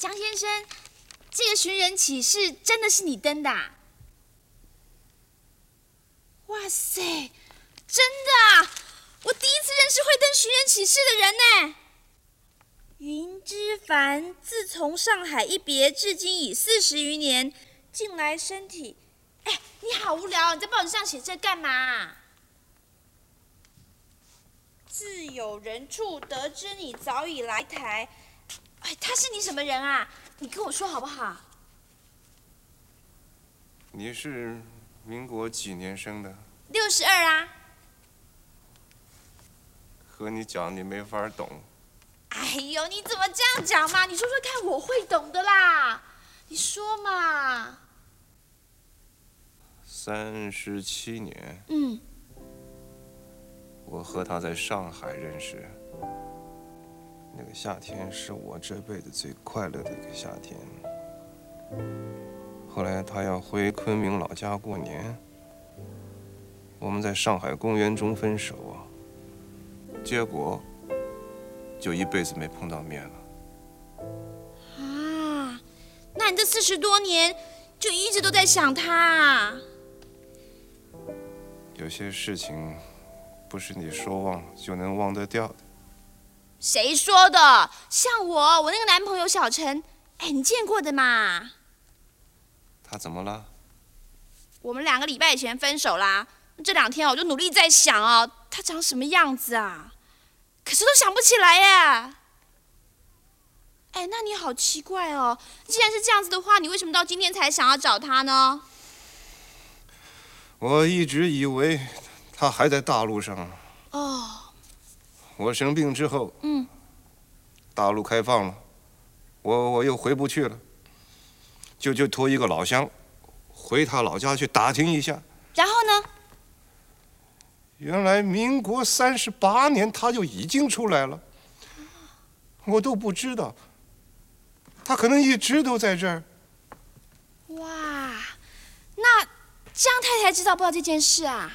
江先生，这个寻人启事真的是你登的？啊哇塞，真的啊！我第一次认识会登寻人启事的人呢。云之凡自从上海一别，至今已四十余年。近来身体……哎，你好无聊，你在报纸上写这干嘛？自有人处得知你早已来台。哎，他是你什么人啊？你跟我说好不好？你是民国几年生的？六十二啊。和你讲，你没法懂。哎呦，你怎么这样讲嘛？你说说看，我会懂的啦。你说嘛。三十七年。嗯。我和他在上海认识。那个夏天是我这辈子最快乐的一个夏天。后来他要回昆明老家过年，我们在上海公园中分手啊。结果。就一辈子没碰到面了。啊，那你这四十多年就一直都在想他啊？有些事情不是你说忘就能忘得掉的。谁说的？像我，我那个男朋友小陈，哎，你见过的嘛？他怎么了？我们两个礼拜以前分手啦。这两天我就努力在想哦，他长什么样子啊？可是都想不起来耶！哎，那你好奇怪哦。既然是这样子的话，你为什么到今天才想要找他呢？我一直以为他还在大陆上。哦。我生病之后，嗯，大陆开放了，我我又回不去了，就就托一个老乡，回他老家去打听一下。然后呢？原来民国三十八年他就已经出来了，我都不知道，他可能一直都在这儿。哇，那江太太知道不知道这件事啊？